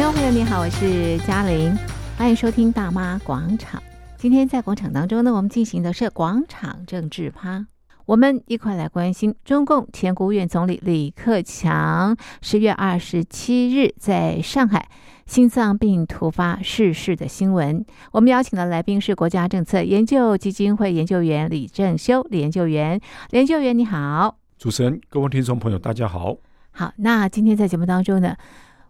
听众朋友，你好，我是嘉玲，欢迎收听大妈广场。今天在广场当中呢，我们进行的是广场政治趴，我们一块来关心中共前国务院总理李克强十月二十七日在上海心脏病突发逝世的新闻。我们邀请的来宾是国家政策研究基金会研究员李正修，李研究员，李研究员你好，主持人，各位听众朋友，大家好。好，那今天在节目当中呢，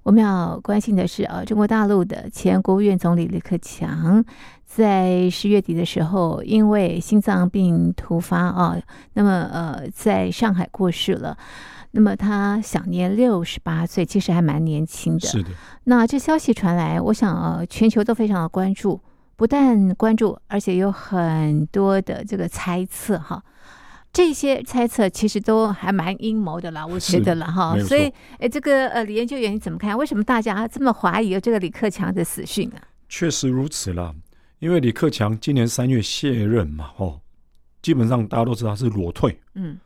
我们要关心的是，呃，中国大陆的前国务院总理李克强，在十月底的时候，因为心脏病突发啊，那么呃，在上海过世了。那么他享年六十八岁，其实还蛮年轻的。是的。那这消息传来，我想呃，全球都非常的关注，不但关注，而且有很多的这个猜测哈。这些猜测其实都还蛮阴谋的啦，我觉得了哈。所以，哎，这个呃，李研究员你怎么看？为什么大家这么怀疑这个李克强的死讯啊？确实如此啦，因为李克强今年三月卸任嘛，哦，基本上大家都知道他是裸退，嗯，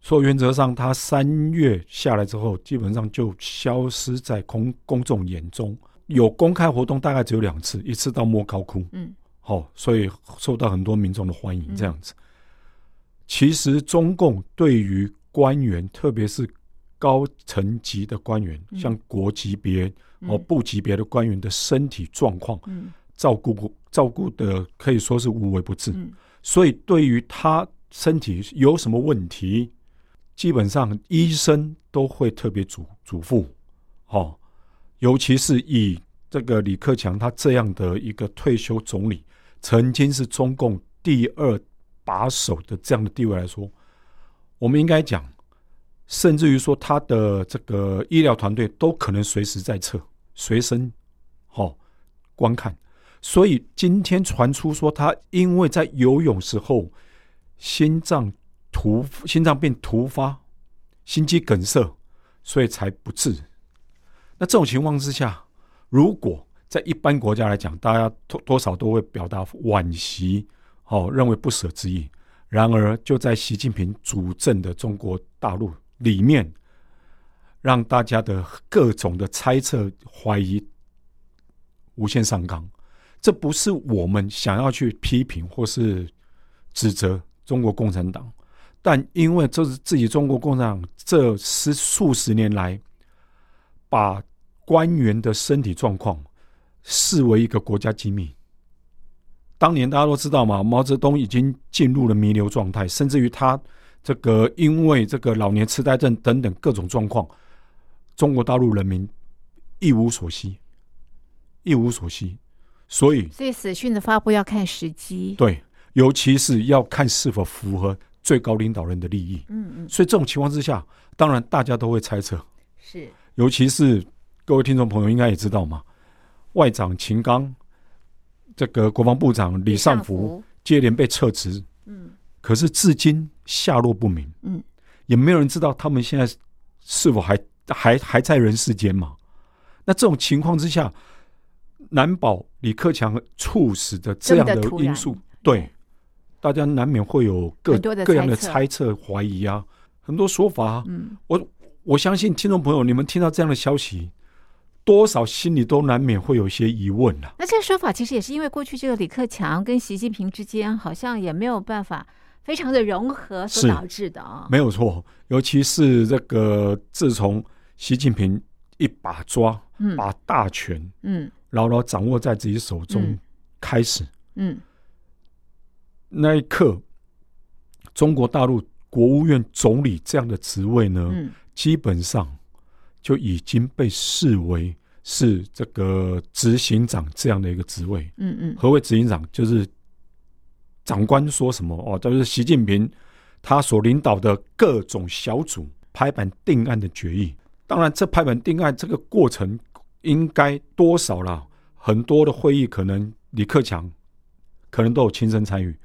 所以原则上他三月下来之后，基本上就消失在公公众眼中，有公开活动大概只有两次，一次到莫高窟，嗯，好、哦，所以受到很多民众的欢迎，这样子。嗯其实中共对于官员，特别是高层级的官员，嗯、像国级别、嗯、哦部级别的官员的身体状况，嗯、照顾照顾的可以说是无微不至。嗯、所以对于他身体有什么问题，基本上医生都会特别嘱嘱咐。哦，尤其是以这个李克强他这样的一个退休总理，曾经是中共第二。把手的这样的地位来说，我们应该讲，甚至于说他的这个医疗团队都可能随时在侧，随身好观看。所以今天传出说他因为在游泳时候心脏突心脏病突发，心肌梗塞，所以才不治。那这种情况之下，如果在一般国家来讲，大家多多少都会表达惋惜。好，认为不舍之意。然而，就在习近平主政的中国大陆里面，让大家的各种的猜测、怀疑无限上纲。这不是我们想要去批评或是指责中国共产党，但因为这是自己中国共产党这十数十年来把官员的身体状况视为一个国家机密。当年大家都知道嘛，毛泽东已经进入了弥留状态，甚至于他这个因为这个老年痴呆症等等各种状况，中国大陆人民一无所悉，一无所悉。所以，所以死讯的发布要看时机，对，尤其是要看是否符合最高领导人的利益。嗯嗯。所以这种情况之下，当然大家都会猜测，是，尤其是各位听众朋友应该也知道嘛，外长秦刚。这个国防部长李尚福接连被撤职，嗯，可是至今下落不明，嗯，也没有人知道他们现在是否还还还在人世间嘛？那这种情况之下，难保李克强猝死的这样的因素，对，大家难免会有各各样的猜测、怀疑啊，很多说法。嗯，我我相信听众朋友，你们听到这样的消息。多少心里都难免会有一些疑问了。那这个说法其实也是因为过去这个李克强跟习近平之间好像也没有办法非常的融合所导致的啊。没有错，尤其是这个自从习近平一把抓，嗯，把大权，嗯，牢牢掌握在自己手中开始，嗯，嗯，那一刻，中国大陆国务院总理这样的职位呢，嗯，基本上。就已经被视为是这个执行长这样的一个职位。嗯嗯，何谓执行长？就是长官说什么哦，就是习近平他所领导的各种小组拍板定案的决议。当然，这拍板定案这个过程应该多少啦，很多的会议可能李克强可能都有亲身参与，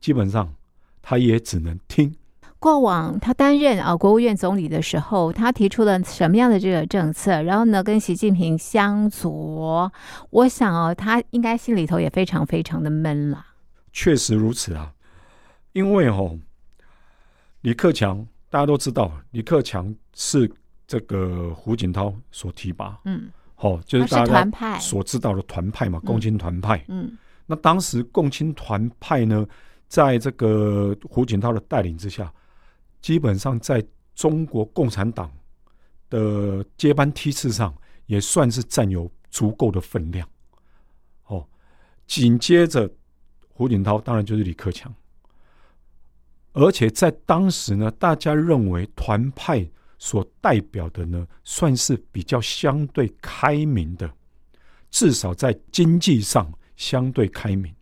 基本上他也只能听。过往他担任啊国务院总理的时候，他提出了什么样的这个政策？然后呢，跟习近平相左，我想哦，他应该心里头也非常非常的闷了。确实如此啊，因为哦，李克强大家都知道，李克强是这个胡锦涛所提拔，嗯，哦，就是大家所知道的团派嘛，共青团派。嗯，那当时共青团派呢，在这个胡锦涛的带领之下，基本上在中国共产党的接班梯次上，也算是占有足够的分量。哦，紧接着胡锦涛，当然就是李克强。而且在当时呢，大家认为团派所代表的呢，算是比较相对开明的，至少在经济上相对开明。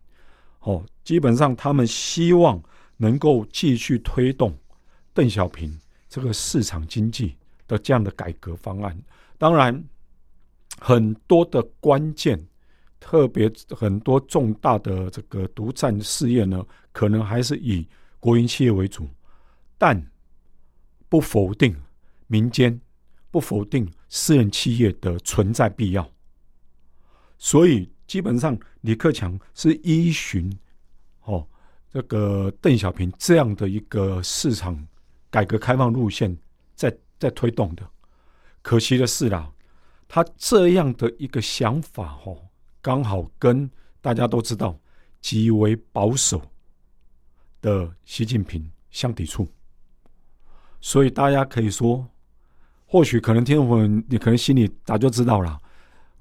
哦，基本上他们希望能够继续推动邓小平这个市场经济的这样的改革方案。当然，很多的关键，特别很多重大的这个独占事业呢，可能还是以。国营企业为主，但不否定民间，不否定私人企业的存在必要。所以，基本上李克强是依循哦这个邓小平这样的一个市场改革开放路线在在推动的。可惜的是啦，他这样的一个想法哦，刚好跟大家都知道极为保守。的习近平相抵触，所以大家可以说，或许可能听众朋友，你可能心里早就知道了。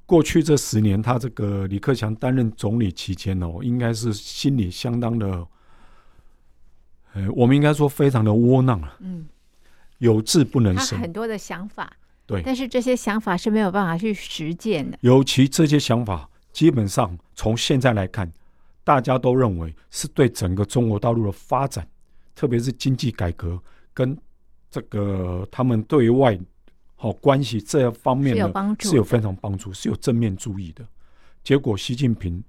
过去这十年，他这个李克强担任总理期间哦，应该是心里相当的，呃，我们应该说非常的窝囊啊。嗯，有志不能伸，他很多的想法，对，但是这些想法是没有办法去实践的。尤其这些想法，基本上从现在来看。大家都认为是对整个中国大陆的发展，特别是经济改革跟这个他们对外好关系这方面的，是有非常帮助，是有正面注意的。结果习近平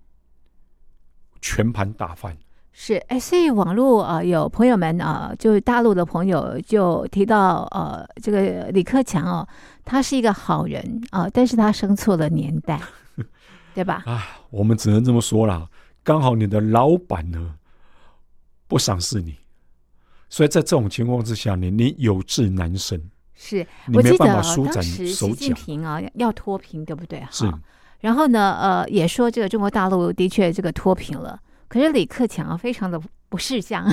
全盘打翻。是哎，所以网络啊、呃，有朋友们啊、呃，就是大陆的朋友就提到呃，这个李克强哦，他是一个好人啊、呃，但是他生错了年代，对吧？啊，我们只能这么说啦。刚好你的老板呢不赏识你，所以在这种情况之下，你你有志难伸。是，我没办法舒展。习近平啊，要脱贫，对不对？是。然后呢，呃，也说这个中国大陆的确这个脱贫了。可是李克强啊，非常的不识相。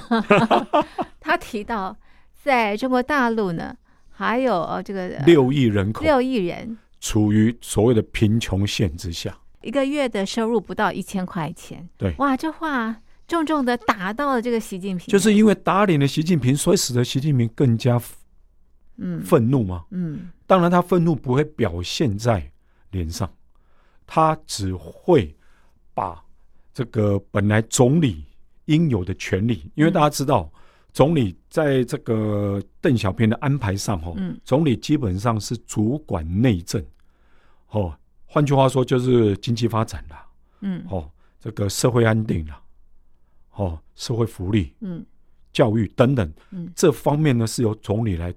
他提到，在中国大陆呢，还有呃这个六亿人口，六亿人处于所谓的贫穷线之下。一个月的收入不到一千块钱，对，哇，这话重重的打到了这个习近平，就是因为打脸了习近平，所以使得习近平更加嗯愤怒嘛，嗯，当然他愤怒不会表现在脸上，他只会把这个本来总理应有的权利，因为大家知道，总理在这个邓小平的安排上，哈，嗯，总理基本上是主管内政，哦。换句话说，就是经济发展了，嗯，哦，这个社会安定了，哦，社会福利，嗯，教育等等，嗯，这方面呢是由总理来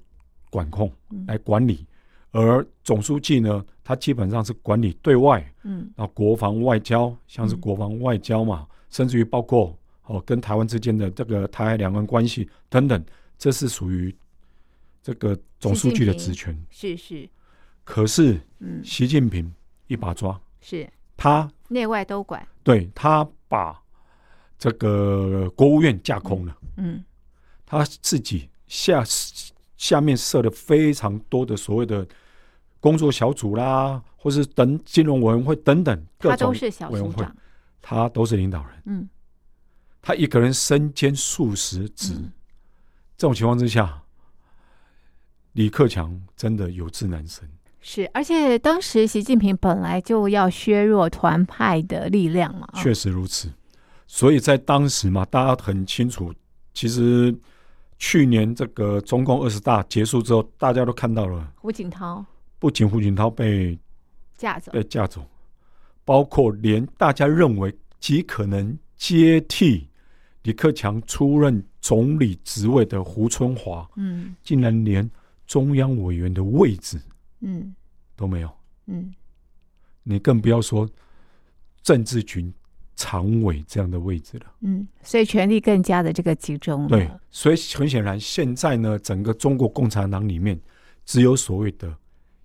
管控、嗯、来管理，而总书记呢，他基本上是管理对外，嗯，啊，国防外交，像是国防外交嘛，嗯、甚至于包括哦，跟台湾之间的这个台海两岸关系等等，这是属于这个总书记的职权，是是。可是，嗯，习近平。一把抓，是。他内外都管，对，他把这个国务院架空了，嗯，他自己下下面设了非常多的所谓的工作小组啦，或是等金融委员会等等各种委员会，他都是领导人，嗯，他一个人身兼数十职，嗯，这种情况之下，李克强真的有志难伸。是，而且当时习近平本来就要削弱团派的力量嘛。确实如此，所以在当时嘛，大家很清楚，其实去年这个中共二十大结束之后，大家都看到了胡锦涛，不仅胡锦涛被架走，被架走，包括连大家认为极可能接替李克强出任总理职位的胡春华，嗯，竟然连中央委员的位置。嗯，都没有。嗯，你更不要说政治局常委这样的位置了。嗯，所以权力更加的这个集中。对，所以很显然，现在呢，整个中国共产党里面只有所谓的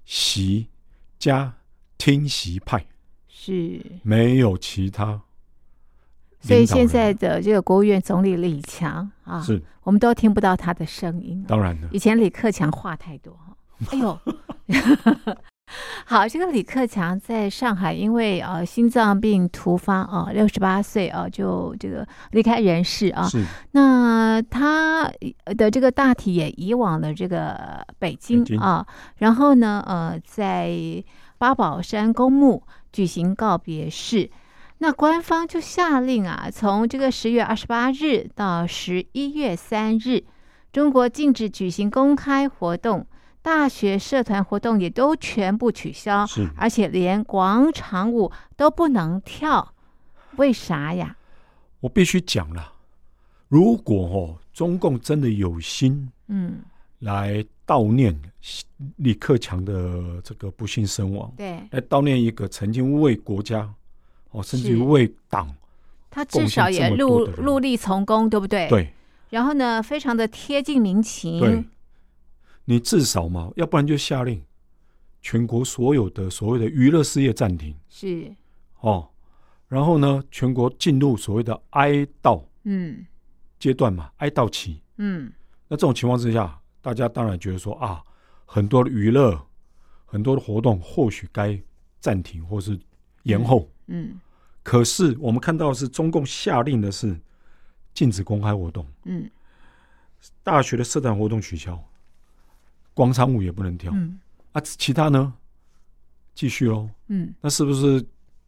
习加听习派，是没有其他。所以现在的这个国务院总理李强啊，是我们都听不到他的声音。当然了，以前李克强话太多哈。哎呦，好，这个李克强在上海因为呃心脏病突发啊，六十八岁啊就这个离开人世啊。是。那他的这个大体也移往了这个北京啊，然后呢呃在八宝山公墓举行告别式。那官方就下令啊，从这个十月二十八日到十一月三日，中国禁止举行公开活动，大学社团活动也都全部取消，是，而且连广场舞都不能跳，为啥呀？我必须讲了，如果哦，中共真的有心，嗯，来悼念李克强的这个不幸身亡，对，来悼念一个曾经为国家。哦，甚至于为党，他至少也陆陆力从功，对不对？对。然后呢，非常的贴近民情。对。你至少嘛，要不然就下令全国所有的所谓的娱乐事业暂停。是。哦，然后呢，全国进入所谓的哀悼嗯阶段嘛，哀悼期。嗯。那这种情况之下，大家当然觉得说啊，很多的娱乐、很多的活动或许该暂停或是延后。嗯。嗯可是我们看到的是中共下令的是禁止公开活动，嗯，大学的社团活动取消，广场舞也不能跳，嗯，啊，其他呢继续喽，嗯，那是不是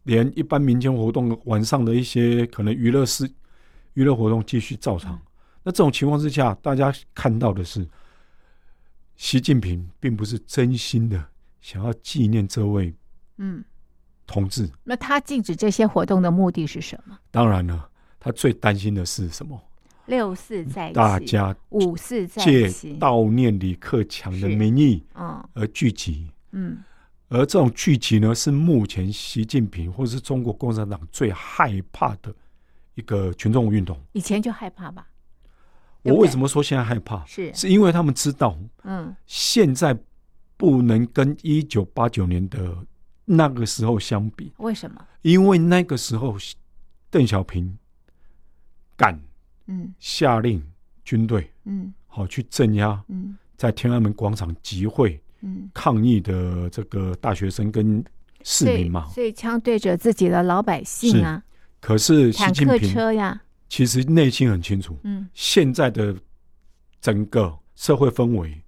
连一般民间活动晚上的一些可能娱乐事娱乐活动继续照常？嗯，那这种情况之下，大家看到的是习近平并不是真心的想要纪念这位，嗯。同志，那他禁止这些活动的目的是什么？当然了，他最担心的是什么？六四在大家五四在借悼念李克强的名义，嗯，而聚集，嗯，而这种聚集呢，是目前习近平或是中国共产党最害怕的一个群众运动。以前就害怕吧？我为什么说现在害怕？是是因为他们知道，嗯，现在不能跟一九八九年的。那个时候相比，为什么？因为那个时候，邓小平敢嗯。下令军队嗯。好去镇压嗯。在天安门广场集会嗯。抗议的这个大学生跟市民嘛，所以枪对着自己的老百姓啊。可是习近平车呀，其实内心很清楚，嗯，现在的整个社会氛围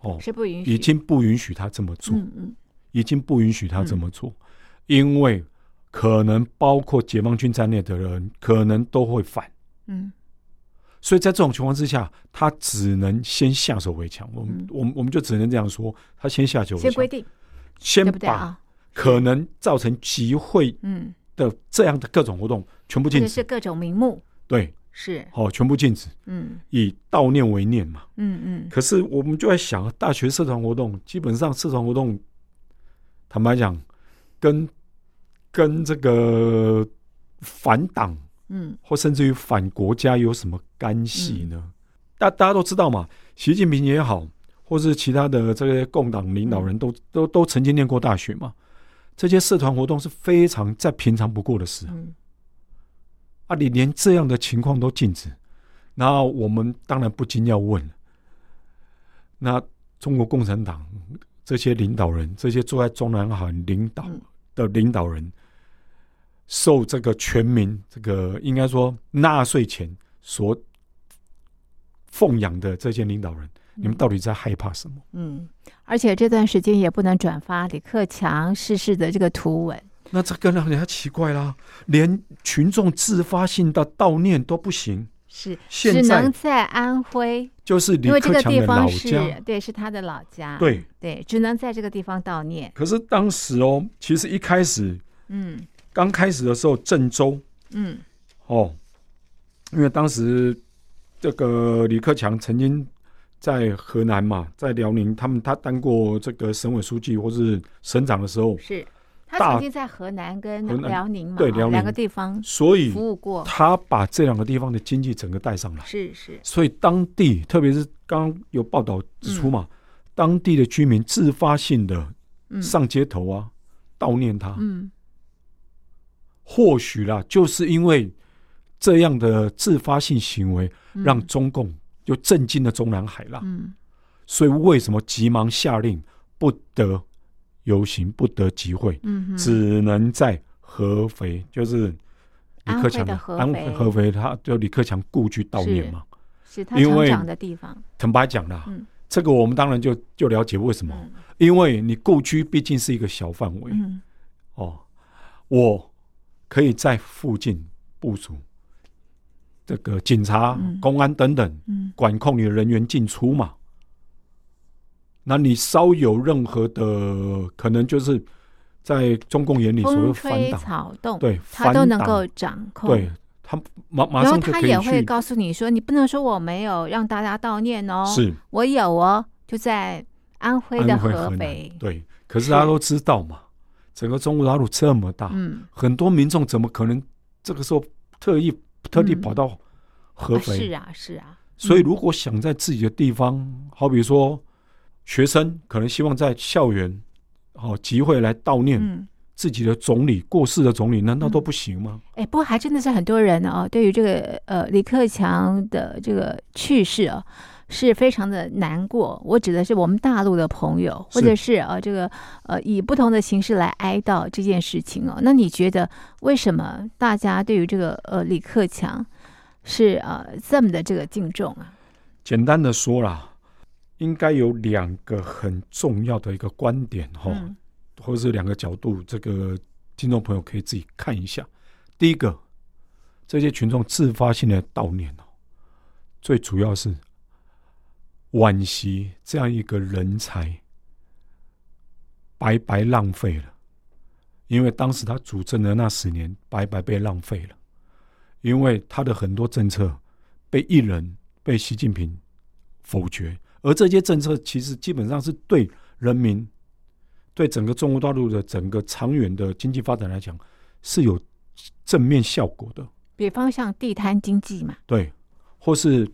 哦是不允许，已经不允许他这么做，嗯嗯。已经不允许他这么做，嗯，因为可能包括解放军在内的人可能都会反，嗯，所以在这种情况之下，他只能先下手为强。我们我们我们就只能这样说，他先下手为强，先规定，先把可能造成集会嗯。的这样的各种活动全部禁止，是各种名目，对，是。好，全部禁止，嗯，以悼念为念嘛，嗯嗯。可是我们就在想，大学社团活动基本上社团活动。坦白讲，跟跟这个反党，嗯，或甚至于反国家有什么干系呢？大、嗯、大家都知道嘛，习近平也好，或是其他的这些共党领导人都、嗯、都都曾经念过大学嘛。这些社团活动是非常再平常不过的事。嗯，啊，你连这样的情况都禁止，那我们当然不禁要问：那中国共产党？这些领导人，这些坐在中南海领导的领导人，受这个全民这个应该说纳税钱所奉养的这些领导人，你们到底在害怕什么？嗯，而且这段时间也不能转发李克强逝世的这个图文，那这个让人家奇怪啦，连群众自发性的悼念都不行。是，只能在安徽，就是李克强的老家，对，是他的老家，对。对，只能在这个地方悼念。可是当时哦，其实一开始，嗯，刚开始的时候，郑州，嗯，哦，因为当时这个李克强曾经在河南嘛，在辽宁，他们他当过这个省委书记或是省长的时候，是。他曾经在河南跟辽宁嘛，对，辽宁两个地方，所以服务过。他把这两个地方的经济整个带上来，是是。所以当地，特别是刚刚有报道指出嘛，当地的居民自发性的上街头啊，悼念他。嗯，或许啦，就是因为这样的自发性行为，让中共就震惊了中南海啦。嗯，所以为什么急忙下令不得游行、不得集会？嗯，只能在合肥，就是李克强的安徽合肥，他就李克强故居悼念嘛。是他成长的地方。坦白讲啦，嗯，这个我们当然就就了解为什么，因为你故居毕竟是一个小范围，嗯，哦，我可以在附近部署这个警察、公安等等，管控你的人员进出嘛。那你稍有任何的可能，就是在中共眼里，所谓风吹草动，对，他都能够掌控，对。他马马然后他也会告诉你说：“你不能说我没有让大家悼念哦，是我有哦，就在安徽的合肥。”对，可是大家都知道嘛，整个中国大陆这么大，嗯，很多民众怎么可能这个时候特意特地跑到合肥？是啊，是啊。所以如果想在自己的地方，好比说学生可能希望在校园哦集会来悼念。自己的总理过世的总理，难道都不行吗？哎、嗯欸，不过还真的是很多人哦，对于这个呃李克强的这个去世啊，是非常的难过。我指的是我们大陆的朋友，或者是呃这个呃以不同的形式来哀悼这件事情哦。那你觉得为什么大家对于这个呃李克强是呃这么的这个敬重啊？简单的说啦，应该有两个很重要的一个观点哈。嗯或者是两个角度，这个听众朋友可以自己看一下。第一个，这些群众自发性的悼念哦，最主要是惋惜这样一个人才白白浪费了，因为当时他主政的那十年白白被浪费了，因为他的很多政策被一人被习近平否决，而这些政策其实基本上是对人民。对整个中国大陆的整个长远的经济发展来讲，是有正面效果的。比方像地摊经济嘛，对，或是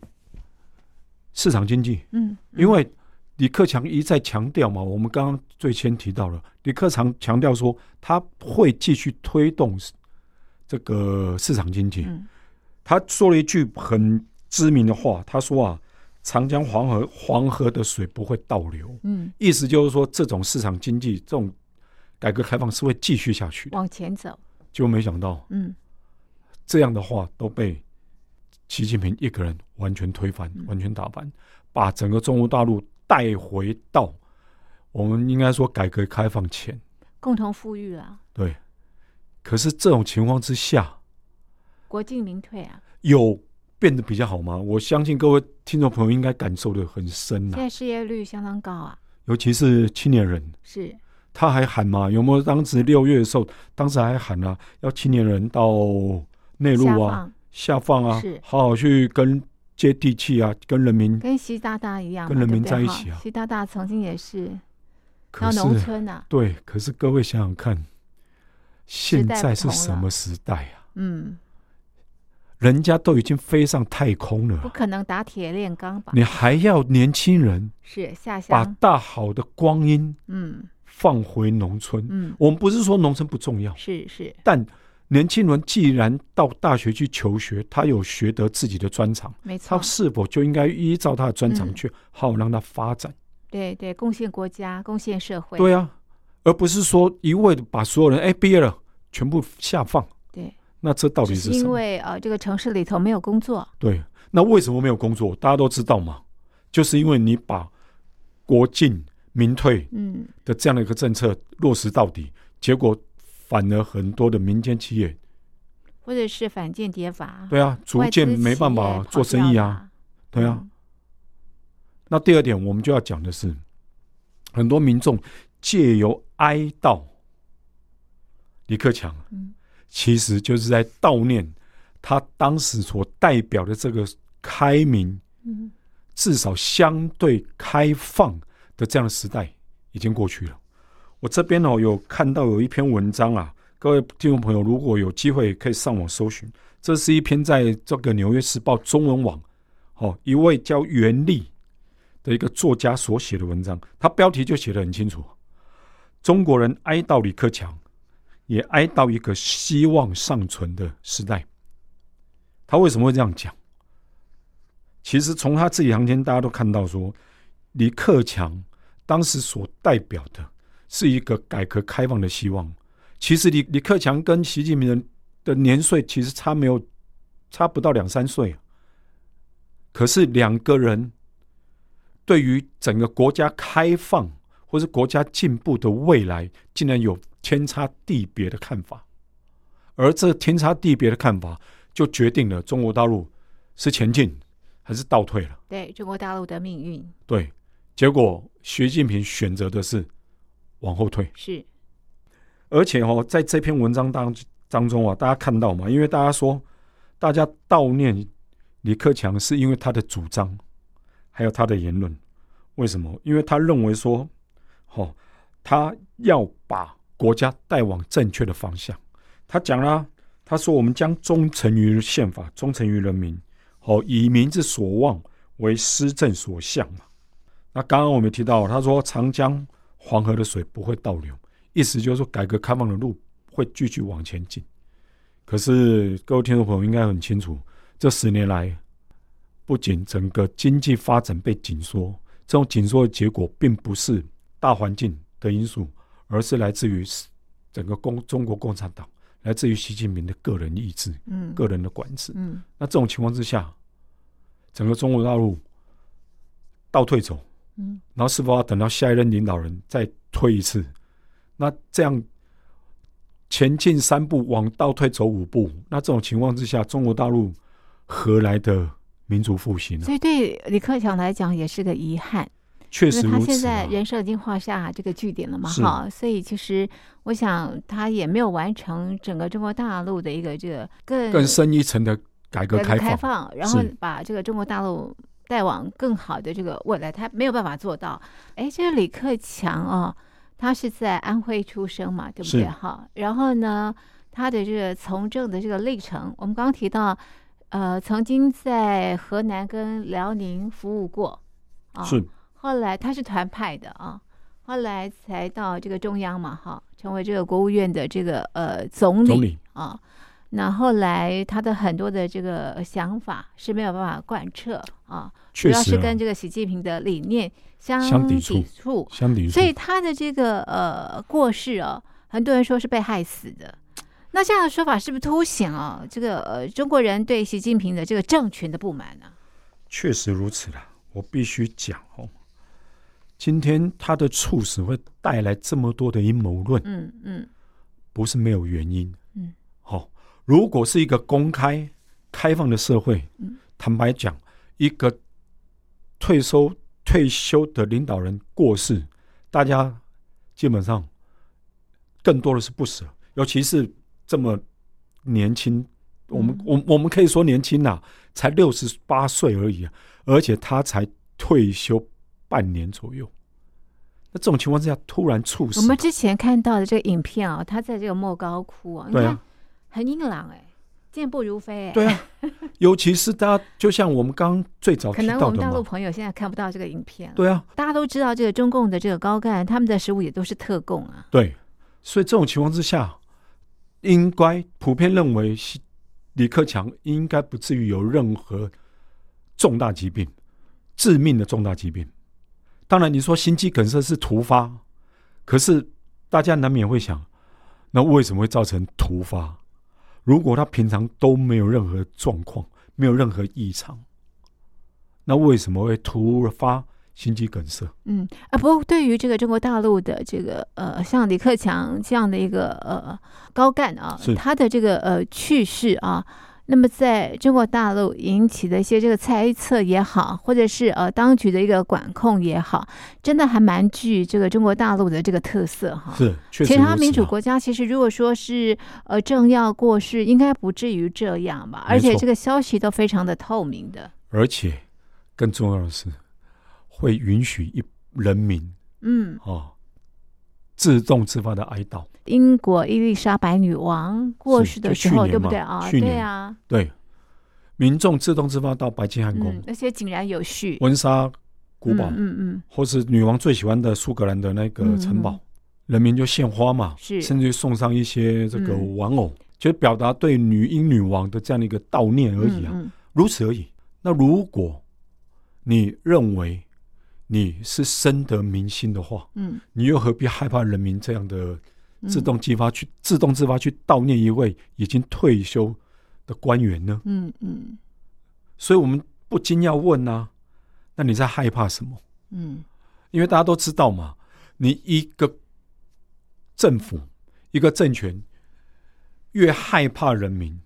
市场经济。嗯，因为李克强一再强调嘛，我们刚刚最先提到了，李克强强调说他会继续推动这个市场经济。嗯，他说了一句很知名的话，他说啊。长江黄河黄河的水不会倒流，嗯，意思就是说，这种市场经济，这种改革开放是会继续下去的，往前走。就没想到，嗯，这样的话都被习近平一个人完全推翻，完全打翻，把整个中国大陆带回到我们应该说改革开放前，共同富裕了。对，可是这种情况之下，国进民退啊，有。变得比较好吗？我相信各位听众朋友应该感受的很深呐。现在失业率相当高啊，尤其是青年人。是，他还喊嘛？有没有当时六月的时候，当时还喊啊，要青年人到内陆啊，下放啊，好好去跟接地气啊，跟人民，跟习大大一样，跟人民在一起啊。习大大曾经也是到农村啊。对，可是各位想想看，现在是什么时代啊？嗯。人家都已经飞上太空了，不可能打铁炼钢吧？你还要年轻人是下乡把大好的光阴嗯放回农村嗯，我们不是说农村不重要是是，但年轻人既然到大学去求学，他有学得自己的专长，没错，他是否就应该依照他的专长去好好让他发展？对对，贡献国家，贡献社会。对啊，而不是说一味的把所有人哎毕业了全部下放。对那这到底是什么？因为呃，这个城市里头没有工作。对，那为什么没有工作？大家都知道嘛，就是因为你把国进民退嗯的这样的一个政策落实到底，嗯、结果反而很多的民间企业或者是反间谍法，对啊，逐渐没办法做生意啊，对啊。嗯、那第二点，我们就要讲的是，很多民众借由哀悼李克强，嗯。其实就是在悼念他当时所代表的这个开明，至少相对开放的这样的时代已经过去了。我这边哦有看到有一篇文章啊，各位听众朋友如果有机会可以上网搜寻，这是一篇在这个《纽约时报》中文网哦一位叫袁立的一个作家所写的文章，他标题就写得很清楚，中国人哀悼李克强，也哀悼一个希望尚存的时代。他为什么会这样讲？其实从他字里行间，大家都看到说，李克强当时所代表的是一个改革开放的希望。其实李李克强跟习近平的年岁其实差没有差不到两三岁，可是两个人对于整个国家开放或是国家进步的未来，竟然有天差地别的看法，而这天差地别的看法，就决定了中国大陆是前进还是倒退了。对中国大陆的命运，对，结果习近平选择的是往后退。是。而且哦，在这篇文章当当中啊，大家看到嘛，因为大家说，大家悼念李克强是因为他的主张，还有他的言论。为什么？因为他认为说，哦，他要把国家带往正确的方向。他讲了，他说我们将忠诚于宪法，忠诚于人民，哦，以民之所望为施政所向嘛。那刚刚我们提到，他说长江、黄河的水不会倒流。意思就是说，改革开放的路会继续往前进。可是，各位听众朋友应该很清楚，这十年来，不仅整个经济发展被紧缩，这种紧缩的结果并不是大环境的因素，而是来自于整个共中国共产党，来自于习近平的个人意志、嗯，个人的管制。嗯，那这种情况之下，整个中国大陆倒退走，嗯，然后是否要等到下一任领导人再推一次？那这样前进三步，往倒退走五步，那这种情况之下，中国大陆何来的民族复兴呢？所以对李克强来讲也是个遗憾。确实如此啊，他现在人生已经画下这个句点了嘛？哈，所以其实我想他也没有完成整个中国大陆的一个这个更更深一层的改革开放，然后把这个中国大陆带往更好的这个未来，他没有办法做到。哎，这个李克强啊。他是在安徽出生嘛，对不对？哈，然后呢，他的这个从政的这个历程，我们刚刚提到，呃，曾经在河南跟辽宁服务过，啊，是。后来他是团派的啊，后来才到这个中央嘛，哈，成为这个国务院的这个呃总理，总理啊。那后来他的很多的这个想法是没有办法贯彻啊，主要是跟这个习近平的理念相抵触，相抵触。所以他的这个呃过世哦，很多人说是被害死的。那这样的说法是不是凸显啊这个呃中国人对习近平的这个政权的不满呢？确实如此了，我必须讲哦，今天他的猝死会带来这么多的阴谋论，嗯嗯，不是没有原因。如果是一个公开、开放的社会，坦白讲，一个退休退休的领导人过世，大家基本上更多的是不舍，尤其是这么年轻，我们我我们可以说年轻呐，才六十八岁而已，而且他才退休半年左右，那这种情况之下突然猝死，我们之前看到的这个影片啊，他在这个莫高窟啊，对啊。很硬朗哎，健步如飞哎。对啊，尤其是大家，就像我们刚刚最早提到的，可能我们大陆朋友现在看不到这个影片。对啊，大家都知道这个中共的这个高干，他们的食物也都是特供啊。对，所以这种情况之下，应该普遍认为，李克强应该不至于有任何重大疾病、致命的重大疾病。当然，你说心肌梗塞是突发，可是大家难免会想，那为什么会造成突发？如果他平常都没有任何状况，没有任何异常，那为什么会突发心肌梗塞？嗯啊，不过对于这个中国大陆的这个呃，像李克强这样的一个呃高干啊，他的这个呃去世啊。那么，在中国大陆引起的一些这个猜测也好，或者是呃当局的一个管控也好，真的还蛮具这个中国大陆的这个特色哈。是，其他民主国家其实如果说是呃政要过世，应该不至于这样吧？而且这个消息都非常的透明的。而且更重要的是，会允许一人民嗯哦自动自发的哀悼。英国伊丽莎白女王过世的时候，对不对？啊？对啊，对，民众自动自发到白金汉宫，而且井然有序。温莎古堡，嗯嗯，或是女王最喜欢的苏格兰的那个城堡，人民就献花嘛，是，甚至于送上一些这个玩偶，嗯、就表达对女英女王的这样的一个悼念而已啊，如此而已。那如果你认为你是深得民心的话，嗯，你又何必害怕人民这样的自动激发去、嗯、自动自发去悼念一位已经退休的官员呢？嗯嗯。所以我们不禁要问啊，那你在害怕什么？嗯，因为大家都知道嘛，你一个。政府一个政权越害怕人民，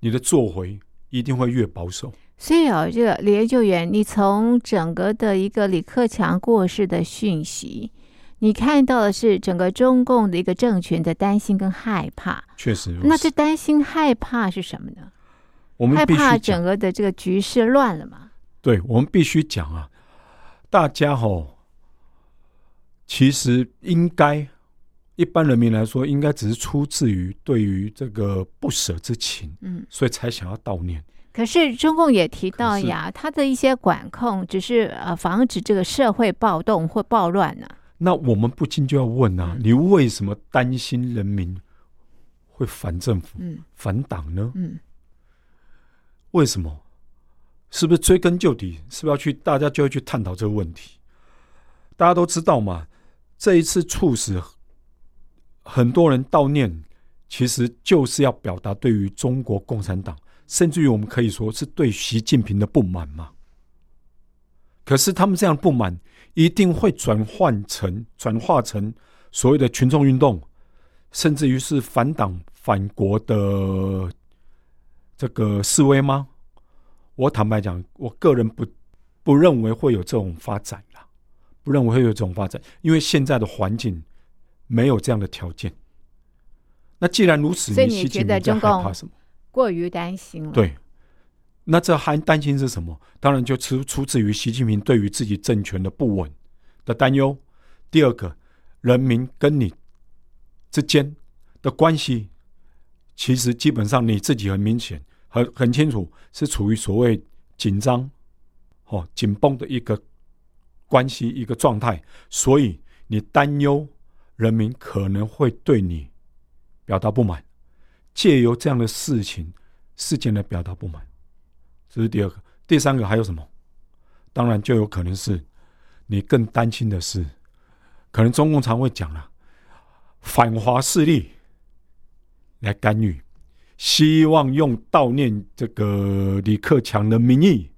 你的作为一定会越保守。所以啊，这个李研究员，你从整个的一个李克强过世的讯息，你看到的是整个中共的一个政权的担心跟害怕。确实，那这担心害怕是什么呢？我们害怕整个的这个局势乱了嘛？对，我们必须讲啊，大家哦，其实应该。一般人民来说，应该只是出自于对于这个不舍之情，嗯，所以才想要悼念。可是中共也提到呀，他的一些管控只是呃防止这个社会暴动或暴乱呢。那我们不禁就要问啊，你为什么担心人民会反政府、嗯、反党呢？嗯，为什么？是不是追根究底？是不是要去大家就要去探讨这个问题？大家都知道嘛，这一次促使。很多人悼念，其实就是要表达对于中国共产党，甚至于我们可以说是对习近平的不满嘛。可是他们这样不满，一定会转换成转化成所谓的群众运动，甚至于是反党反国的这个示威吗？我坦白讲，我个人不不认为会有这种发展啦，不认为会有这种发展，因为现在的环境。没有这样的条件。那既然如此，所以你觉得中共过于担心了？对，那这还担心是什么？当然就出出自于习近平对于自己政权的不稳的担忧。第二个，人民跟你之间的关系，其实基本上你自己很明显、很很清楚，是处于所谓紧张、哦紧绷的一个关系、一个状态，所以你担忧。人民可能会对你表达不满，借由这样的事情事件来表达不满，这是第二个。第三个还有什么？当然就有可能是你更担心的是，可能中共常会讲了，反华势力来干预，希望用悼念这个李克强的名义，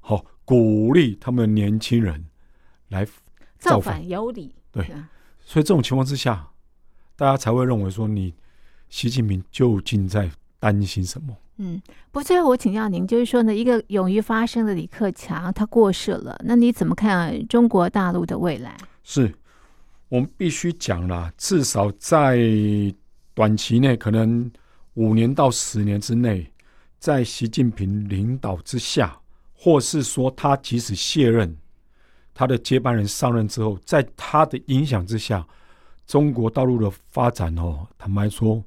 好鼓励他们年轻人来造反有理。对。所以这种情况之下，大家才会认为说，你习近平究竟在担心什么？嗯，不，最后我请教您，就是说呢，一个勇于发声的李克强他过世了，那你怎么看中国大陆的未来？是我们必须讲啦，至少在短期内，可能五年到十年之内，在习近平领导之下，或是说他即使卸任。他的接班人上任之后，在他的影响之下，中国大陆的发展哦，坦白说，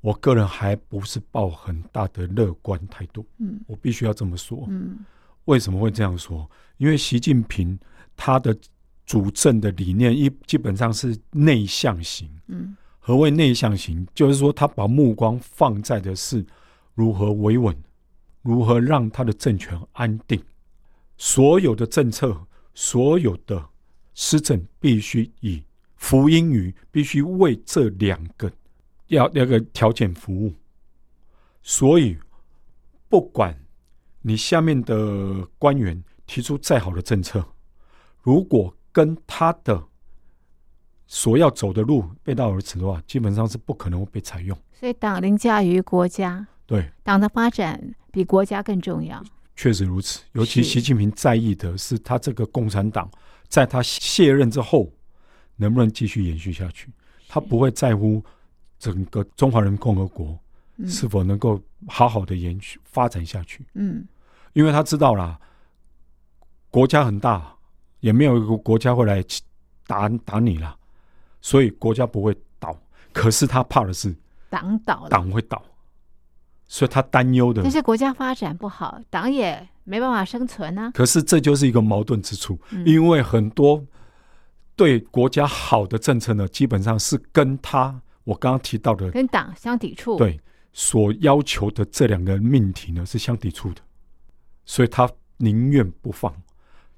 我个人还不是抱很大的乐观态度。嗯，我必须要这么说。嗯，为什么会这样说？因为习近平他的主政的理念一基本上是内向型。嗯，何谓内向型？就是说他把目光放在的是如何维稳，如何让他的政权安定，所有的政策。所有的施政必须以福音于，必须为这两个要那个条件服务。所以，不管你下面的官员提出再好的政策，如果跟他的所要走的路背道而驰的话，基本上是不可能会被采用。所以，党凌驾于国家，对党的发展比国家更重要。确实如此，尤其习近平在意的是他这个共产党，在他卸任之后能不能继续延续下去。他不会在乎整个中华人民共和国是否能够好好的延续发展下去。嗯，因为他知道啦，国家很大，也没有一个国家会来打打你啦，所以国家不会倒。可是他怕的是党倒，党会倒。所以他担忧的，但是国家发展不好，党也没办法生存呢、啊。可是这就是一个矛盾之处，嗯、因为很多对国家好的政策呢，基本上是跟他我刚刚提到的跟党相抵触，对所要求的这两个命题呢是相抵触的，所以他宁愿不放。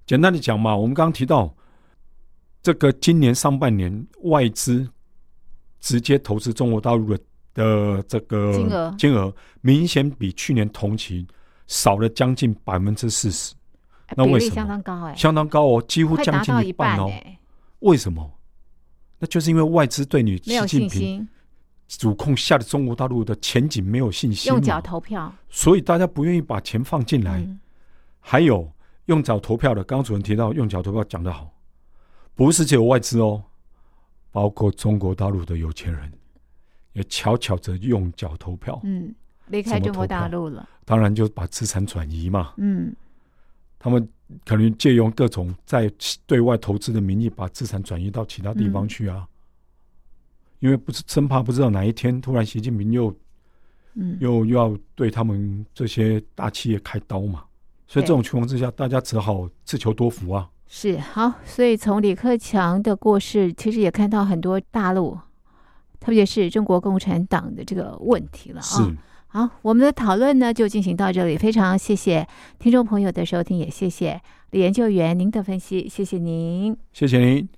简单的讲嘛，我们刚刚提到这个今年上半年外资直接投资中国大陆的的这个金额金额明显比去年同期少了将近百分之四十，那为什么？相当高哎，相当高哦，几乎将近一半哦。为什么？那就是因为外资对你习近平主控下的中国大陆的前景没有信心，用脚投票，所以大家不愿意把钱放进来。嗯、还有用脚投票的，刚刚主任提到用脚投票讲得好，不是只有外资哦，包括中国大陆的有钱人也悄悄着用脚投票，嗯，离开中国大陆了，当然就把资产转移嘛，嗯。他们可能借用各种在对外投资的名义，把资产转移到其他地方去啊。嗯、因为不是生怕不知道哪一天突然习近平又，嗯，又又要对他们这些大企业开刀嘛。所以这种情况之下，大家只好自求多福啊。是好，所以从李克强的过世，其实也看到很多大陆，特别是中国共产党的这个问题了啊。好，我们的讨论呢就进行到这里。非常谢谢听众朋友的收听，也谢谢李研究员您的分析，谢谢您，谢谢您。